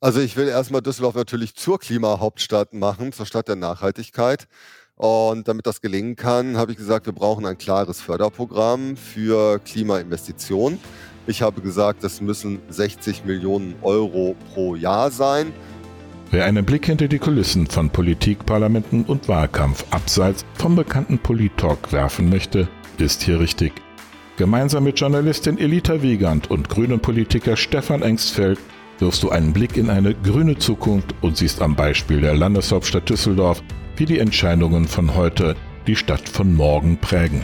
Also ich will erstmal Düsseldorf natürlich zur Klimahauptstadt machen, zur Stadt der Nachhaltigkeit. Und damit das gelingen kann, habe ich gesagt, wir brauchen ein klares Förderprogramm für Klimainvestitionen. Ich habe gesagt, das müssen 60 Millionen Euro pro Jahr sein. Wer einen Blick hinter die Kulissen von Politik, Parlamenten und Wahlkampf abseits vom bekannten Polit-Talk werfen möchte, ist hier richtig. Gemeinsam mit Journalistin Elita Wiegand und grünen Politiker Stefan Engstfeld wirfst du einen Blick in eine grüne Zukunft und siehst am Beispiel der Landeshauptstadt Düsseldorf, wie die Entscheidungen von heute die Stadt von morgen prägen.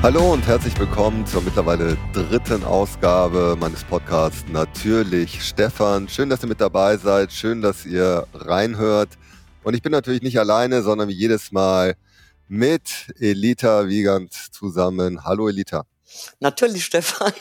Hallo und herzlich willkommen zur mittlerweile dritten Ausgabe meines Podcasts Natürlich Stefan. Schön, dass ihr mit dabei seid, schön, dass ihr reinhört. Und ich bin natürlich nicht alleine, sondern wie jedes Mal mit Elita Wiegand zusammen. Hallo Elita. Natürlich, Stefan.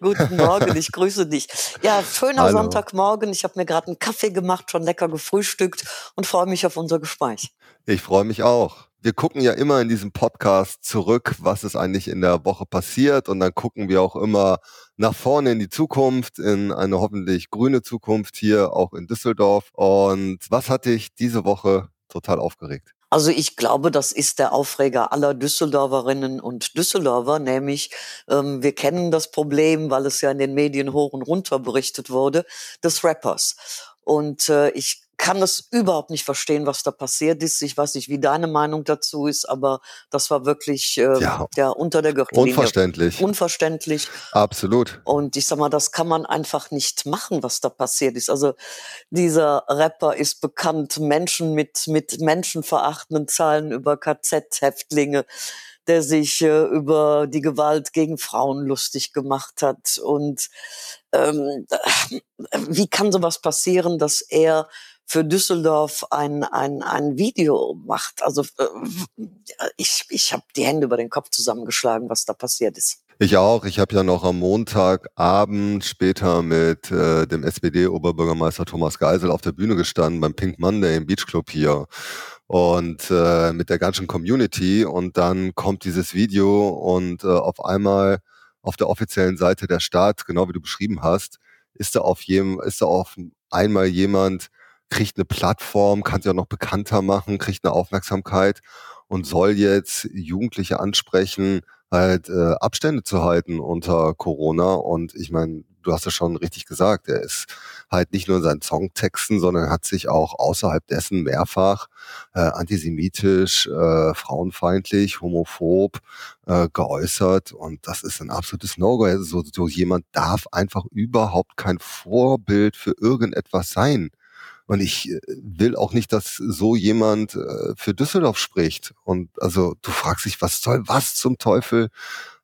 Guten Morgen, ich grüße dich. Ja, schöner Hallo. Sonntagmorgen. Ich habe mir gerade einen Kaffee gemacht, schon lecker gefrühstückt und freue mich auf unser Gespräch. Ich freue mich auch. Wir gucken ja immer in diesem Podcast zurück, was ist eigentlich in der Woche passiert und dann gucken wir auch immer nach vorne in die Zukunft, in eine hoffentlich grüne Zukunft hier auch in Düsseldorf. Und was hat dich diese Woche total aufgeregt? Also ich glaube, das ist der Aufreger aller Düsseldorferinnen und Düsseldorfer, nämlich ähm, wir kennen das Problem, weil es ja in den Medien hoch und runter berichtet wurde, des Rappers. Und äh, ich kann das überhaupt nicht verstehen, was da passiert ist. Ich weiß nicht, wie deine Meinung dazu ist, aber das war wirklich äh, ja, ja unter der Gürtellinie. Unverständlich. Unverständlich. Absolut. Und ich sag mal, das kann man einfach nicht machen, was da passiert ist. Also dieser Rapper ist bekannt, Menschen mit, mit menschenverachtenden Zahlen über KZ-Häftlinge der sich äh, über die Gewalt gegen Frauen lustig gemacht hat. Und ähm, wie kann sowas passieren, dass er für Düsseldorf ein, ein, ein Video macht. Also äh, ich, ich habe die Hände über den Kopf zusammengeschlagen, was da passiert ist. Ich auch. Ich habe ja noch am Montagabend später mit äh, dem SPD-Oberbürgermeister Thomas Geisel auf der Bühne gestanden beim Pink Monday im Beach Club hier und äh, mit der ganzen Community und dann kommt dieses Video und äh, auf einmal auf der offiziellen Seite der Stadt, genau wie du beschrieben hast, ist da auf jedem, ist da auf einmal jemand, kriegt eine Plattform, kann sich auch noch bekannter machen, kriegt eine Aufmerksamkeit und soll jetzt Jugendliche ansprechen, halt äh, Abstände zu halten unter Corona. Und ich meine, du hast es schon richtig gesagt, er ist halt nicht nur in seinen Songtexten, sondern hat sich auch außerhalb dessen mehrfach äh, antisemitisch, äh, frauenfeindlich, homophob äh, geäußert. Und das ist ein absolutes No-Go. Also so, so jemand darf einfach überhaupt kein Vorbild für irgendetwas sein. Und ich äh, will auch nicht, dass so jemand äh, für Düsseldorf spricht. Und also du fragst dich, was soll, was zum Teufel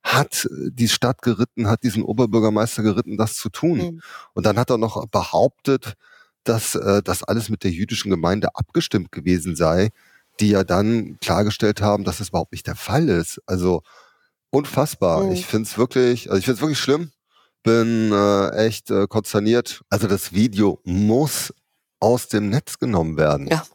hat äh, die Stadt geritten, hat diesen Oberbürgermeister geritten, das zu tun. Mhm. Und dann hat er noch behauptet, dass äh, das alles mit der jüdischen Gemeinde abgestimmt gewesen sei, die ja dann klargestellt haben, dass das überhaupt nicht der Fall ist. Also unfassbar. Mhm. Ich finde es wirklich, also ich finde es wirklich schlimm. Bin äh, echt äh, konsterniert. Also das Video muss aus dem Netz genommen werden. Ja,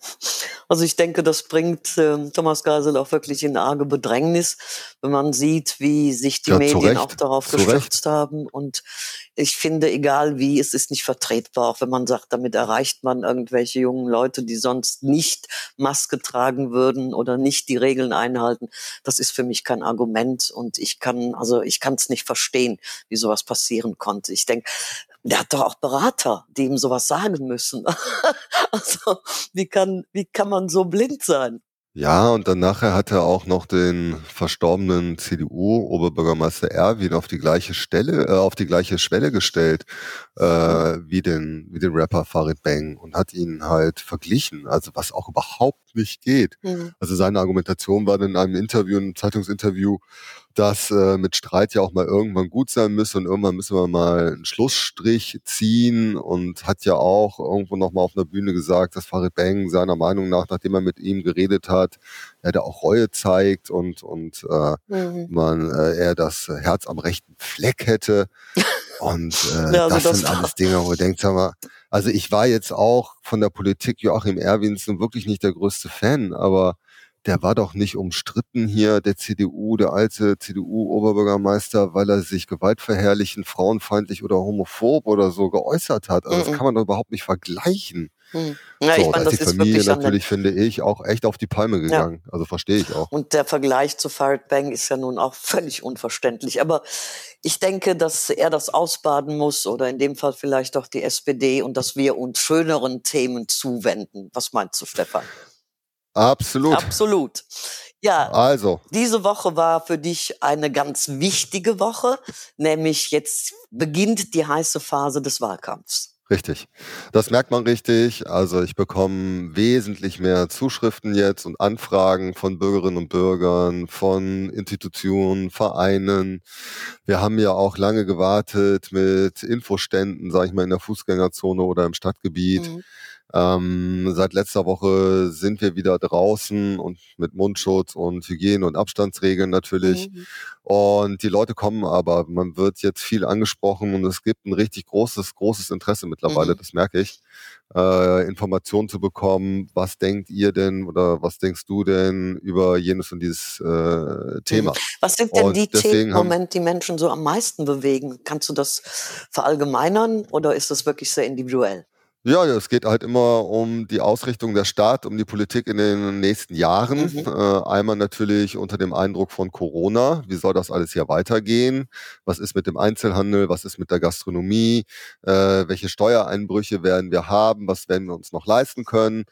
also ich denke, das bringt äh, Thomas Geisel auch wirklich in arge Bedrängnis, wenn man sieht, wie sich die ja, Medien auch darauf gestürzt haben. Und ich finde, egal wie, es ist nicht vertretbar, auch wenn man sagt, damit erreicht man irgendwelche jungen Leute, die sonst nicht Maske tragen würden oder nicht die Regeln einhalten. Das ist für mich kein Argument und ich kann, also ich kann es nicht verstehen, wie sowas passieren konnte. Ich denke, der hat doch auch Berater, die ihm sowas sagen müssen. also, wie kann, wie kann man so blind sein? Ja, und dann nachher hat er auch noch den verstorbenen CDU-Oberbürgermeister Erwin auf die gleiche Stelle, äh, auf die gleiche Schwelle gestellt, äh, wie den, wie den Rapper Farid Bang und hat ihn halt verglichen, also was auch überhaupt nicht geht. Mhm. Also seine Argumentation war dann in einem Interview, einem Zeitungsinterview, dass äh, mit Streit ja auch mal irgendwann gut sein müsse und irgendwann müssen wir mal einen Schlussstrich ziehen und hat ja auch irgendwo nochmal auf einer Bühne gesagt, dass Farid Bang seiner Meinung nach, nachdem er mit ihm geredet hat, er da auch Reue zeigt und, und äh, mhm. man äh, er das Herz am rechten Fleck hätte. Und äh, ja, also das, das sind alles Dinge, wo ihr denkt, sag mal, also ich war jetzt auch von der Politik Joachim Erwins nun wirklich nicht der größte Fan, aber der war doch nicht umstritten hier, der CDU, der alte CDU-Oberbürgermeister, weil er sich gewaltverherrlichend, frauenfeindlich oder homophob oder so geäußert hat. Also das kann man doch überhaupt nicht vergleichen. Hm. Ja, so, ich mein, da ist die Familie natürlich, finde ich, auch echt auf die Palme gegangen. Ja. Also verstehe ich auch. Und der Vergleich zu Farid Bang ist ja nun auch völlig unverständlich. Aber ich denke, dass er das ausbaden muss oder in dem Fall vielleicht auch die SPD und dass wir uns schöneren Themen zuwenden. Was meinst du, Stefan? Absolut. Absolut. Ja, also. Diese Woche war für dich eine ganz wichtige Woche, nämlich jetzt beginnt die heiße Phase des Wahlkampfs. Richtig. Das merkt man richtig. Also ich bekomme wesentlich mehr Zuschriften jetzt und Anfragen von Bürgerinnen und Bürgern, von Institutionen, Vereinen. Wir haben ja auch lange gewartet mit Infoständen, sage ich mal, in der Fußgängerzone oder im Stadtgebiet. Mhm. Ähm, seit letzter Woche sind wir wieder draußen und mit Mundschutz und Hygiene- und Abstandsregeln natürlich. Mhm. Und die Leute kommen aber, man wird jetzt viel angesprochen und es gibt ein richtig großes, großes Interesse mittlerweile, mhm. das merke ich, äh, Informationen zu bekommen. Was denkt ihr denn oder was denkst du denn über jenes und dieses äh, Thema? Mhm. Was sind denn und die Themen im Moment, die Menschen so am meisten bewegen? Kannst du das verallgemeinern oder ist das wirklich sehr individuell? Ja, es geht halt immer um die Ausrichtung der Stadt, um die Politik in den nächsten Jahren. Mhm. Äh, einmal natürlich unter dem Eindruck von Corona. Wie soll das alles hier weitergehen? Was ist mit dem Einzelhandel? Was ist mit der Gastronomie? Äh, welche Steuereinbrüche werden wir haben? Was werden wir uns noch leisten können?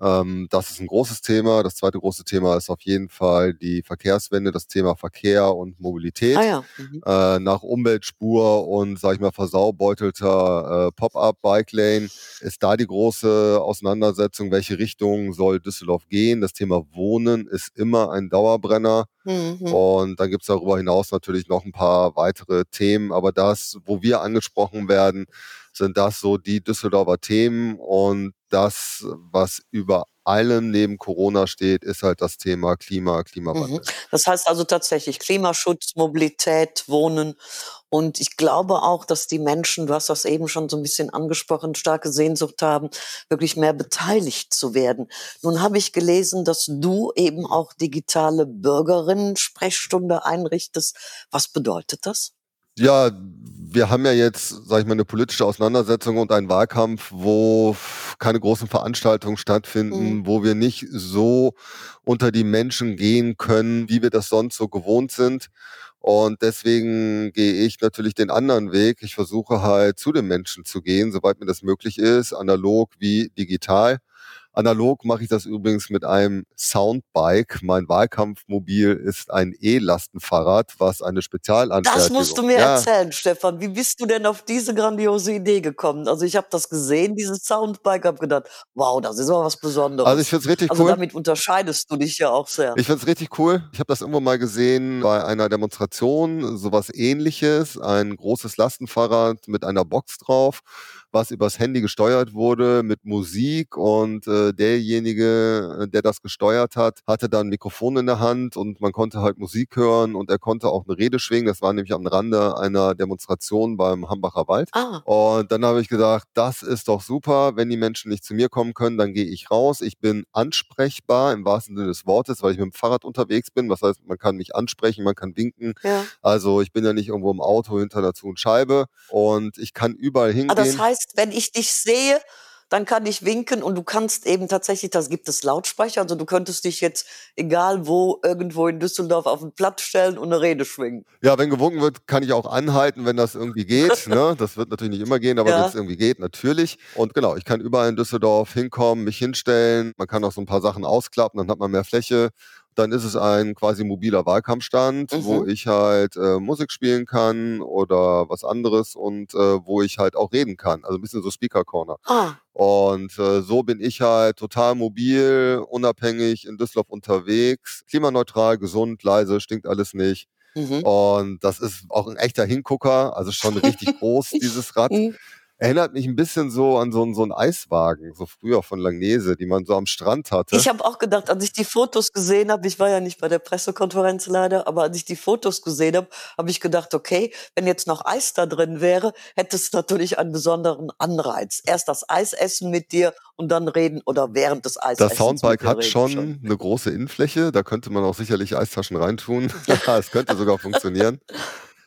Ähm, das ist ein großes Thema. Das zweite große Thema ist auf jeden Fall die Verkehrswende, das Thema Verkehr und Mobilität. Ah ja. mhm. äh, nach Umweltspur und, sag ich mal, versaubeutelter äh, Pop-up-Bike-Lane ist da die große Auseinandersetzung, welche Richtung soll Düsseldorf gehen. Das Thema Wohnen ist immer ein Dauerbrenner. Mhm. Und dann gibt es darüber hinaus natürlich noch ein paar weitere Themen. Aber das, wo wir angesprochen werden, sind das so die Düsseldorfer Themen und das, was über allem neben Corona steht, ist halt das Thema Klima, Klimawandel. Mhm. Das heißt also tatsächlich Klimaschutz, Mobilität, Wohnen. Und ich glaube auch, dass die Menschen, du hast das eben schon so ein bisschen angesprochen, starke Sehnsucht haben, wirklich mehr beteiligt zu werden. Nun habe ich gelesen, dass du eben auch digitale Bürgerinnen-Sprechstunde einrichtest. Was bedeutet das? Ja, wir haben ja jetzt, sage ich mal, eine politische Auseinandersetzung und einen Wahlkampf, wo keine großen Veranstaltungen stattfinden, mhm. wo wir nicht so unter die Menschen gehen können, wie wir das sonst so gewohnt sind. Und deswegen gehe ich natürlich den anderen Weg. Ich versuche halt zu den Menschen zu gehen, soweit mir das möglich ist, analog wie digital. Analog mache ich das übrigens mit einem Soundbike. Mein Wahlkampfmobil ist ein E-Lastenfahrrad, was eine Spezialanfertigung. Das musst du mir ja. erzählen, Stefan. Wie bist du denn auf diese grandiose Idee gekommen? Also ich habe das gesehen, dieses Soundbike, habe gedacht, wow, das ist aber was Besonderes. Also ich finde es richtig also cool. Also damit unterscheidest du dich ja auch sehr. Ich finde es richtig cool. Ich habe das irgendwo mal gesehen bei einer Demonstration, sowas ähnliches, ein großes Lastenfahrrad mit einer Box drauf was übers Handy gesteuert wurde mit Musik und äh, derjenige, äh, der das gesteuert hat, hatte dann ein Mikrofon in der Hand und man konnte halt Musik hören und er konnte auch eine Rede schwingen. Das war nämlich am Rande einer Demonstration beim Hambacher Wald. Ah. Und dann habe ich gedacht, das ist doch super. Wenn die Menschen nicht zu mir kommen können, dann gehe ich raus. Ich bin ansprechbar im wahrsten Sinne des Wortes, weil ich mit dem Fahrrad unterwegs bin. Was heißt, man kann mich ansprechen, man kann winken. Ja. Also ich bin ja nicht irgendwo im Auto hinter einer Scheibe und ich kann überall hingehen. Ah, das heißt, heißt, wenn ich dich sehe, dann kann ich winken und du kannst eben tatsächlich, das gibt es Lautsprecher, also du könntest dich jetzt egal wo irgendwo in Düsseldorf auf den Platz stellen und eine Rede schwingen. Ja, wenn gewunken wird, kann ich auch anhalten, wenn das irgendwie geht. ne? Das wird natürlich nicht immer gehen, aber ja. wenn es irgendwie geht, natürlich. Und genau, ich kann überall in Düsseldorf hinkommen, mich hinstellen. Man kann auch so ein paar Sachen ausklappen, dann hat man mehr Fläche dann ist es ein quasi mobiler Wahlkampfstand, mhm. wo ich halt äh, Musik spielen kann oder was anderes und äh, wo ich halt auch reden kann. Also ein bisschen so Speaker Corner. Ah. Und äh, so bin ich halt total mobil, unabhängig in Düsseldorf unterwegs, klimaneutral, gesund, leise, stinkt alles nicht. Mhm. Und das ist auch ein echter Hingucker, also schon richtig groß, dieses Rad. Mhm. Erinnert mich ein bisschen so an so, einen, so einen Eiswagen, so früher von Langnese, die man so am Strand hatte. Ich habe auch gedacht, als ich die Fotos gesehen habe, ich war ja nicht bei der Pressekonferenz leider, aber als ich die Fotos gesehen habe, habe ich gedacht, okay, wenn jetzt noch Eis da drin wäre, hätte es natürlich einen besonderen Anreiz. Erst das Eis essen mit dir und dann reden oder während des Eisessens. Das Soundbike hat schon, schon eine große Innenfläche, da könnte man auch sicherlich Eistaschen reintun. es könnte sogar funktionieren.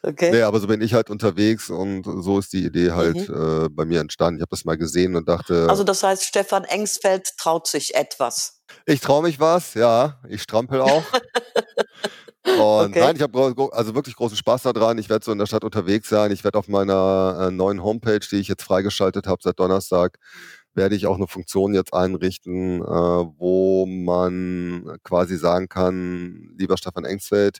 Okay. Nee, aber so bin ich halt unterwegs und so ist die Idee halt mhm. äh, bei mir entstanden. Ich habe das mal gesehen und dachte. Also das heißt, Stefan Engsfeld traut sich etwas. Ich traue mich was, ja. Ich strampel auch. Und okay. nein, ich habe also wirklich großen Spaß daran. Ich werde so in der Stadt unterwegs sein. Ich werde auf meiner äh, neuen Homepage, die ich jetzt freigeschaltet habe seit Donnerstag, werde ich auch eine Funktion jetzt einrichten, äh, wo man quasi sagen kann, lieber Stefan Engsfeld,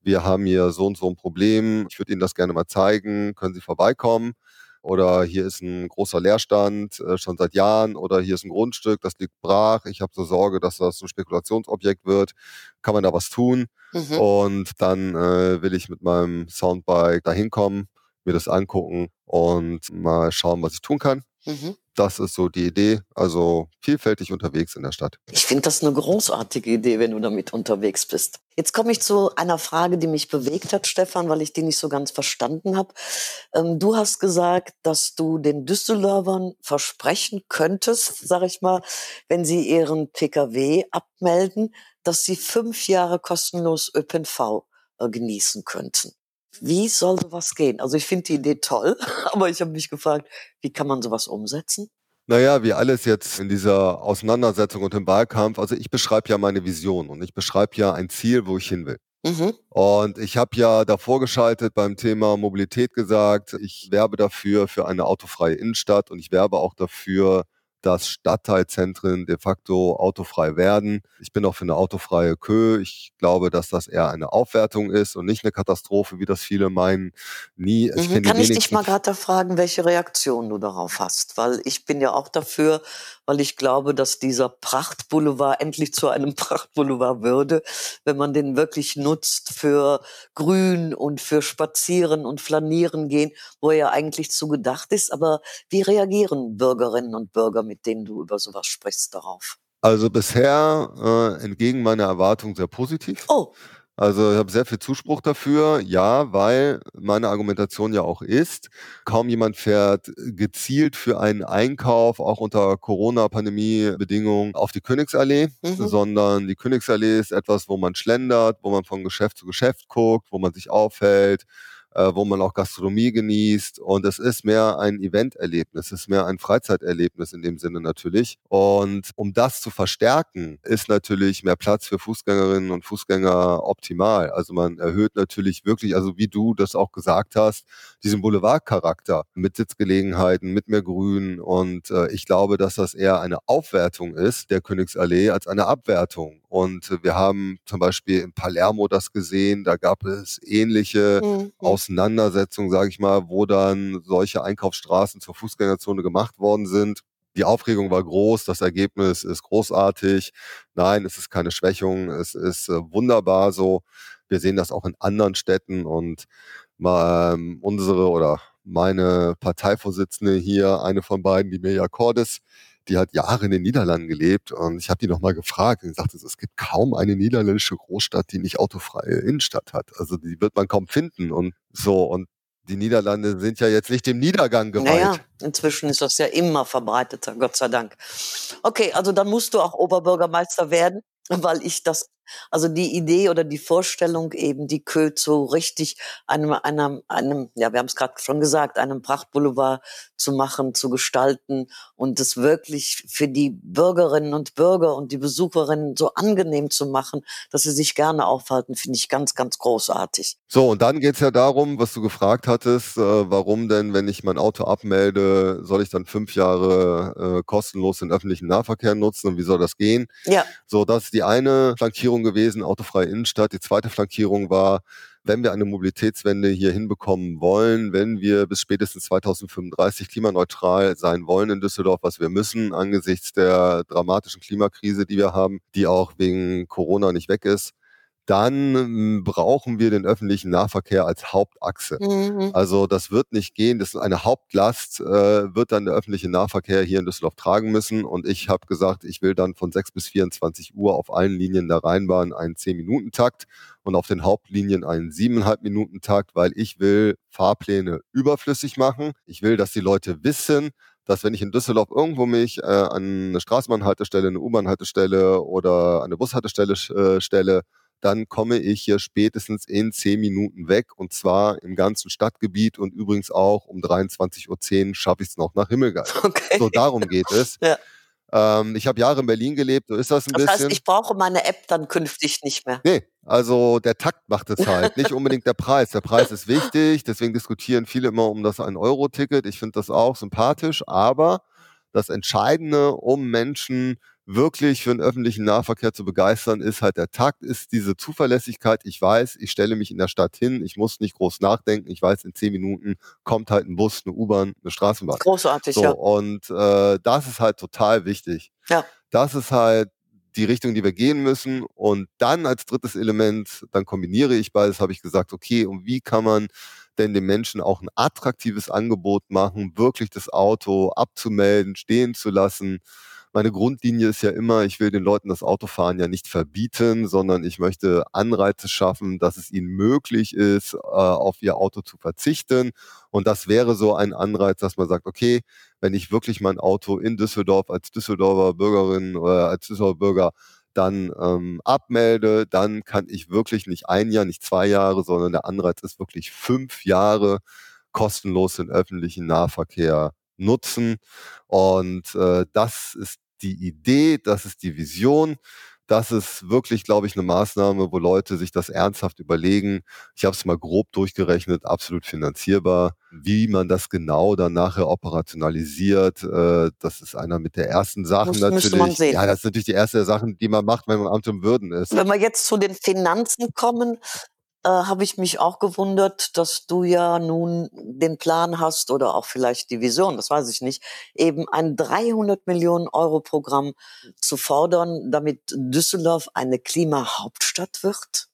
wir haben hier so und so ein Problem, ich würde Ihnen das gerne mal zeigen, können Sie vorbeikommen? Oder hier ist ein großer Leerstand äh, schon seit Jahren oder hier ist ein Grundstück, das liegt brach. Ich habe so Sorge, dass das ein Spekulationsobjekt wird. Kann man da was tun? Mhm. Und dann äh, will ich mit meinem Soundbike da hinkommen, mir das angucken und mal schauen, was ich tun kann. Mhm. Das ist so die Idee. Also vielfältig unterwegs in der Stadt. Ich finde das eine großartige Idee, wenn du damit unterwegs bist. Jetzt komme ich zu einer Frage, die mich bewegt hat, Stefan, weil ich die nicht so ganz verstanden habe. Ähm, du hast gesagt, dass du den Düsseldorfern versprechen könntest, sag ich mal, wenn sie ihren Pkw abmelden, dass sie fünf Jahre kostenlos ÖPNV äh, genießen könnten. Wie soll sowas gehen? Also ich finde die Idee toll, aber ich habe mich gefragt, wie kann man sowas umsetzen? Naja, wie alles jetzt in dieser Auseinandersetzung und im Wahlkampf, also ich beschreibe ja meine Vision und ich beschreibe ja ein Ziel, wo ich hin will. Mhm. Und ich habe ja davor geschaltet beim Thema Mobilität gesagt, ich werbe dafür für eine autofreie Innenstadt und ich werbe auch dafür, dass Stadtteilzentren de facto autofrei werden. Ich bin auch für eine autofreie Kö. Ich glaube, dass das eher eine Aufwertung ist und nicht eine Katastrophe, wie das viele meinen. Nie. Ich mhm. Kann ich dich mal gerade fragen, welche Reaktion du darauf hast? Weil ich bin ja auch dafür, weil ich glaube, dass dieser Prachtboulevard endlich zu einem Prachtboulevard würde, wenn man den wirklich nutzt für Grün und für Spazieren und Flanieren gehen, wo er ja eigentlich zu gedacht ist. Aber wie reagieren Bürgerinnen und Bürger mit denen du über sowas sprichst, darauf? Also bisher äh, entgegen meiner Erwartung sehr positiv. Oh. Also ich habe sehr viel Zuspruch dafür, ja, weil meine Argumentation ja auch ist, kaum jemand fährt gezielt für einen Einkauf, auch unter Corona-Pandemie-Bedingungen, auf die Königsallee, mhm. sondern die Königsallee ist etwas, wo man schlendert, wo man von Geschäft zu Geschäft guckt, wo man sich aufhält, äh, wo man auch Gastronomie genießt. Und es ist mehr ein Eventerlebnis, es ist mehr ein Freizeiterlebnis in dem Sinne natürlich. Und um das zu verstärken, ist natürlich mehr Platz für Fußgängerinnen und Fußgänger optimal. Also man erhöht natürlich wirklich, also wie du das auch gesagt hast, diesen Boulevardcharakter mit Sitzgelegenheiten, mit mehr Grün. Und äh, ich glaube, dass das eher eine Aufwertung ist der Königsallee als eine Abwertung. Und wir haben zum Beispiel in Palermo das gesehen, da gab es ähnliche mhm. Auseinandersetzungen, sage ich mal, wo dann solche Einkaufsstraßen zur Fußgängerzone gemacht worden sind. Die Aufregung war groß, das Ergebnis ist großartig. Nein, es ist keine Schwächung, es ist äh, wunderbar so. Wir sehen das auch in anderen Städten und ähm, unsere oder meine Parteivorsitzende hier, eine von beiden, die Mirja Cordes, die hat Jahre in den Niederlanden gelebt und ich habe die nochmal gefragt und sagte, es gibt kaum eine niederländische Großstadt, die nicht autofreie Innenstadt hat. Also die wird man kaum finden und so und die Niederlande sind ja jetzt nicht dem Niedergang geweiht. Naja, inzwischen ist das ja immer verbreiteter, Gott sei Dank. Okay, also dann musst du auch Oberbürgermeister werden, weil ich das also die Idee oder die Vorstellung eben, die Kö zu richtig einem, einem, einem, ja, wir haben es gerade schon gesagt, einem Prachtboulevard zu machen, zu gestalten und es wirklich für die Bürgerinnen und Bürger und die Besucherinnen so angenehm zu machen, dass sie sich gerne aufhalten, finde ich ganz, ganz großartig. So, und dann geht es ja darum, was du gefragt hattest, äh, warum denn, wenn ich mein Auto abmelde, soll ich dann fünf Jahre äh, kostenlos den öffentlichen Nahverkehr nutzen und wie soll das gehen? Ja. So, das ist die eine Flankierung Flankierung gewesen, autofreie Innenstadt. Die zweite Flankierung war, wenn wir eine Mobilitätswende hier hinbekommen wollen, wenn wir bis spätestens 2035 klimaneutral sein wollen in Düsseldorf, was wir müssen angesichts der dramatischen Klimakrise, die wir haben, die auch wegen Corona nicht weg ist, dann hm, brauchen wir den öffentlichen Nahverkehr als Hauptachse. Mhm. Also das wird nicht gehen, das ist eine Hauptlast, äh, wird dann der öffentliche Nahverkehr hier in Düsseldorf tragen müssen. Und ich habe gesagt, ich will dann von 6 bis 24 Uhr auf allen Linien der Rheinbahn einen 10-Minuten-Takt und auf den Hauptlinien einen 7,5-Minuten-Takt, weil ich will Fahrpläne überflüssig machen. Ich will, dass die Leute wissen, dass wenn ich in Düsseldorf irgendwo mich äh, an eine Straßenbahnhaltestelle, eine U-Bahn-Haltestelle oder eine Bushaltestelle äh, stelle, dann komme ich hier spätestens in zehn Minuten weg und zwar im ganzen Stadtgebiet und übrigens auch um 23.10 Uhr schaffe ich es noch nach Himmelgeist. Okay. So darum geht es. ja. Ähm, ich habe Jahre in Berlin gelebt, so ist das ein das bisschen. Das heißt, ich brauche meine App dann künftig nicht mehr. Nee, also der Takt macht es halt, nicht unbedingt der Preis. Der Preis ist wichtig, deswegen diskutieren viele immer um das 1-Euro-Ticket. Ich finde das auch sympathisch, aber das Entscheidende, um Menschen wirklich für den öffentlichen Nahverkehr zu begeistern, ist halt der Takt, ist diese Zuverlässigkeit. Ich weiß, ich stelle mich in der Stadt hin, ich muss nicht groß nachdenken. Ich weiß, in zehn Minuten kommt halt ein Bus, eine U-Bahn, eine Straßenbahn. Großartig, so, ja. Und äh, das ist halt total wichtig. Ja. Das ist halt die Richtung, die wir gehen müssen. Und dann als drittes Element, dann kombiniere ich beides, habe ich gesagt, okay, und wie kann man denn den Menschen auch ein attraktives Angebot machen, wirklich das Auto abzumelden, stehen zu lassen, meine Grundlinie ist ja immer, ich will den Leuten das Autofahren ja nicht verbieten, sondern ich möchte Anreize schaffen, dass es ihnen möglich ist, äh, auf ihr Auto zu verzichten. Und das wäre so ein Anreiz, dass man sagt, okay, wenn ich wirklich mein Auto in Düsseldorf als Düsseldorfer Bürgerin oder als Düsseldorfer Bürger dann ähm, abmelde, dann kann ich wirklich nicht ein Jahr, nicht zwei Jahre, sondern der Anreiz ist wirklich fünf Jahre kostenlos den öffentlichen Nahverkehr nutzen. Und äh, das ist die Idee, das ist die Vision. Das ist wirklich, glaube ich, eine Maßnahme, wo Leute sich das ernsthaft überlegen. Ich habe es mal grob durchgerechnet, absolut finanzierbar. Wie man das genau dann nachher operationalisiert, äh, das ist einer mit der ersten Sachen Muss, natürlich. Ja, das ist natürlich die erste Sachen, die man macht, wenn man Amt und Würden ist. Wenn wir jetzt zu den Finanzen kommen, äh, habe ich mich auch gewundert, dass du ja nun den Plan hast oder auch vielleicht die Vision, das weiß ich nicht, eben ein 300 Millionen Euro Programm zu fordern, damit Düsseldorf eine Klimahauptstadt wird?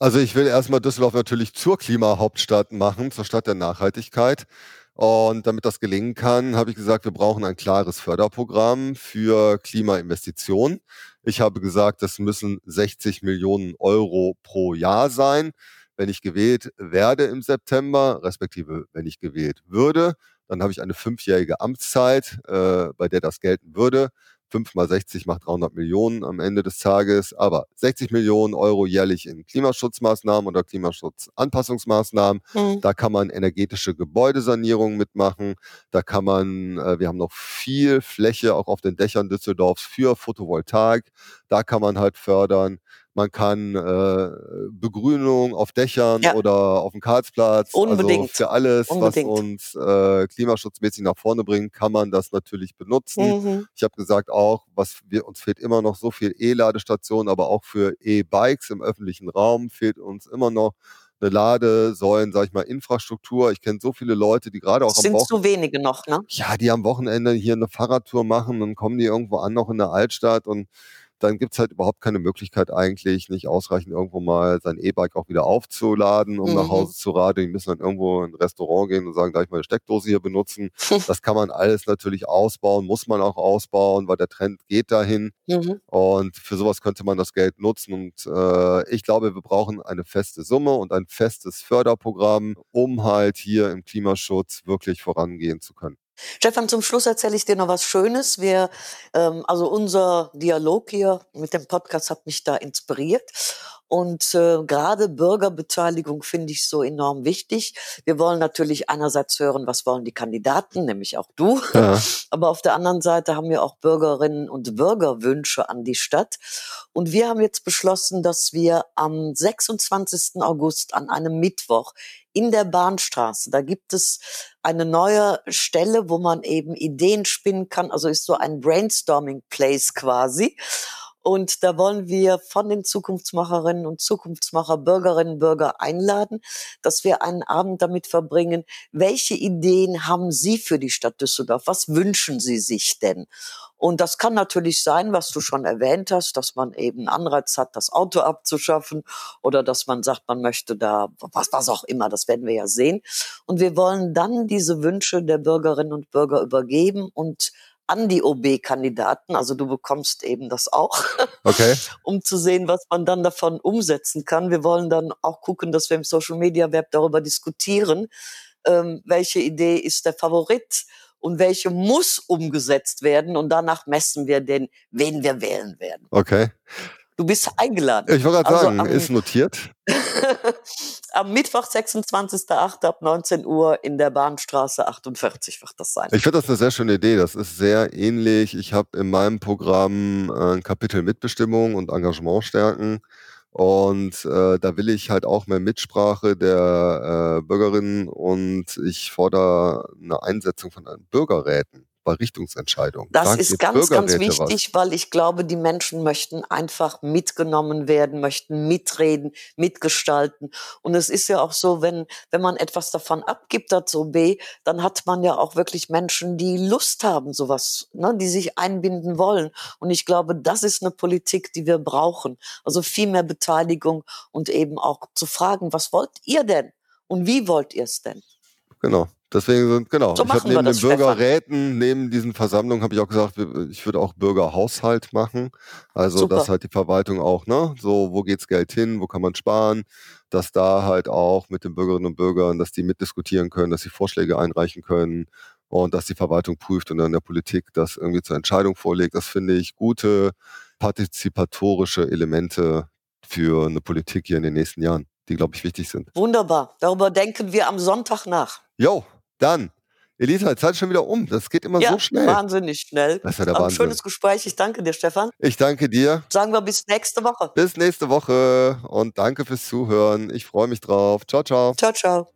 Also ich will erstmal Düsseldorf natürlich zur Klimahauptstadt machen, zur Stadt der Nachhaltigkeit. Und damit das gelingen kann, habe ich gesagt, wir brauchen ein klares Förderprogramm für Klimainvestitionen. Ich habe gesagt, das müssen 60 Millionen Euro pro Jahr sein. Wenn ich gewählt werde im September, respektive wenn ich gewählt würde, dann habe ich eine fünfjährige Amtszeit, äh, bei der das gelten würde. 5 mal 60 macht 300 Millionen am Ende des Tages, aber 60 Millionen Euro jährlich in Klimaschutzmaßnahmen oder Klimaschutzanpassungsmaßnahmen. Mhm. Da kann man energetische Gebäudesanierung mitmachen. Da kann man, äh, wir haben noch viel Fläche auch auf den Dächern Düsseldorfs für Photovoltaik. Da kann man halt fördern. Man kann äh, Begrünung auf Dächern ja. oder auf dem Karlsplatz. Also Unbedingt. Also für alles, Unbedingt. was uns äh, klimaschutzmäßig nach vorne bringt, kann man das natürlich benutzen. Mhm. Ich habe gesagt auch, was wir, uns fehlt immer noch so viel E-Ladestationen, aber auch für E-Bikes im öffentlichen Raum fehlt uns immer noch eine Ladesäulen, sag ich mal, Infrastruktur. Ich kenne so viele Leute, die gerade auch am Wochenende. Sind zu wenige noch, ne? Ja, die am Wochenende hier eine Fahrradtour machen, dann kommen die irgendwo an, noch in der Altstadt und dann gibt es halt überhaupt keine Möglichkeit eigentlich, nicht ausreichend irgendwo mal sein E-Bike auch wieder aufzuladen, um mhm. nach Hause zu radeln. Die müssen dann irgendwo in ein Restaurant gehen und sagen, darf ich meine Steckdose hier benutzen? das kann man alles natürlich ausbauen, muss man auch ausbauen, weil der Trend geht dahin. Mhm. Und für sowas könnte man das Geld nutzen. Und äh, ich glaube, wir brauchen eine feste Summe und ein festes Förderprogramm, um halt hier im Klimaschutz wirklich vorangehen zu können. Stefan, zum Schluss erzähle ich dir noch was Schönes. Wir, ähm, also unser Dialog hier mit dem Podcast hat mich da inspiriert. Und äh, gerade Bürgerbeteiligung finde ich so enorm wichtig. Wir wollen natürlich einerseits hören, was wollen die Kandidaten, nämlich auch du. Ja. Aber auf der anderen Seite haben wir auch Bürgerinnen und Bürgerwünsche an die Stadt. Und wir haben jetzt beschlossen, dass wir am 26. August an einem Mittwoch in der Bahnstraße, da gibt es eine neue Stelle, wo man eben Ideen spinnen kann. Also ist so ein Brainstorming Place quasi. Und da wollen wir von den Zukunftsmacherinnen und Zukunftsmacher, Bürgerinnen und Bürger einladen, dass wir einen Abend damit verbringen, welche Ideen haben Sie für die Stadt Düsseldorf? Was wünschen Sie sich denn? Und das kann natürlich sein, was du schon erwähnt hast, dass man eben Anreiz hat, das Auto abzuschaffen oder dass man sagt, man möchte da was, was auch immer, das werden wir ja sehen. Und wir wollen dann diese Wünsche der Bürgerinnen und Bürger übergeben und an die OB-Kandidaten, also du bekommst eben das auch, okay. um zu sehen, was man dann davon umsetzen kann. Wir wollen dann auch gucken, dass wir im Social Media Web darüber diskutieren, ähm, welche Idee ist der Favorit und welche muss umgesetzt werden und danach messen wir den, wen wir wählen werden. Okay. Du bist eingeladen. Ich wollte gerade also sagen, am, ist notiert. am Mittwoch, 26.08. ab 19 Uhr in der Bahnstraße 48 wird das sein. Ich finde das eine sehr schöne Idee. Das ist sehr ähnlich. Ich habe in meinem Programm äh, ein Kapitel Mitbestimmung und Engagement stärken. Und äh, da will ich halt auch mehr Mitsprache der äh, Bürgerinnen und ich fordere eine Einsetzung von Bürgerräten bei Richtungsentscheidungen. Das Sagt ist ganz, ganz wichtig, was? weil ich glaube, die Menschen möchten einfach mitgenommen werden, möchten mitreden, mitgestalten. Und es ist ja auch so, wenn, wenn man etwas davon abgibt dazu B, dann hat man ja auch wirklich Menschen, die Lust haben, sowas, ne, die sich einbinden wollen. Und ich glaube, das ist eine Politik, die wir brauchen. Also viel mehr Beteiligung und eben auch zu fragen, was wollt ihr denn? Und wie wollt ihr es denn? Genau. Deswegen sind, genau, so ich habe neben den Bürgerräten, neben diesen Versammlungen, habe ich auch gesagt, ich würde auch Bürgerhaushalt machen. Also, Super. dass halt die Verwaltung auch, ne, so, wo geht's Geld hin, wo kann man sparen, dass da halt auch mit den Bürgerinnen und Bürgern, dass die mitdiskutieren können, dass sie Vorschläge einreichen können und dass die Verwaltung prüft und dann der Politik das irgendwie zur Entscheidung vorlegt. Das finde ich gute partizipatorische Elemente für eine Politik hier in den nächsten Jahren, die, glaube ich, wichtig sind. Wunderbar. Darüber denken wir am Sonntag nach. Jo, dann, Elisa, Zeit schon wieder um. Das geht immer ja, so schnell. Wahnsinnig schnell. Das ist ja der Ein Wahnsinn. schönes Gespräch. Ich danke dir, Stefan. Ich danke dir. Sagen wir bis nächste Woche. Bis nächste Woche und danke fürs Zuhören. Ich freue mich drauf. Ciao, ciao. Ciao, ciao.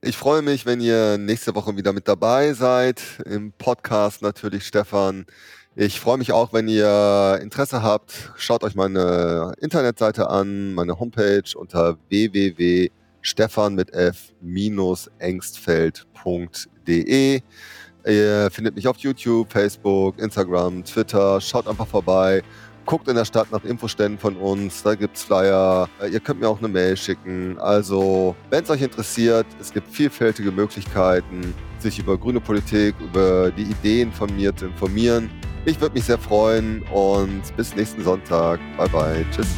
Ich freue mich, wenn ihr nächste Woche wieder mit dabei seid. Im Podcast natürlich, Stefan. Ich freue mich auch, wenn ihr Interesse habt. Schaut euch meine Internetseite an, meine Homepage unter www stefan mit f-engstfeld.de. Ihr findet mich auf YouTube, Facebook, Instagram, Twitter. Schaut einfach vorbei. Guckt in der Stadt nach Infoständen von uns, da gibt es Flyer. Ihr könnt mir auch eine Mail schicken. Also, wenn es euch interessiert, es gibt vielfältige Möglichkeiten, sich über grüne Politik, über die Ideen von mir zu informieren. Ich würde mich sehr freuen und bis nächsten Sonntag. Bye bye. Tschüss.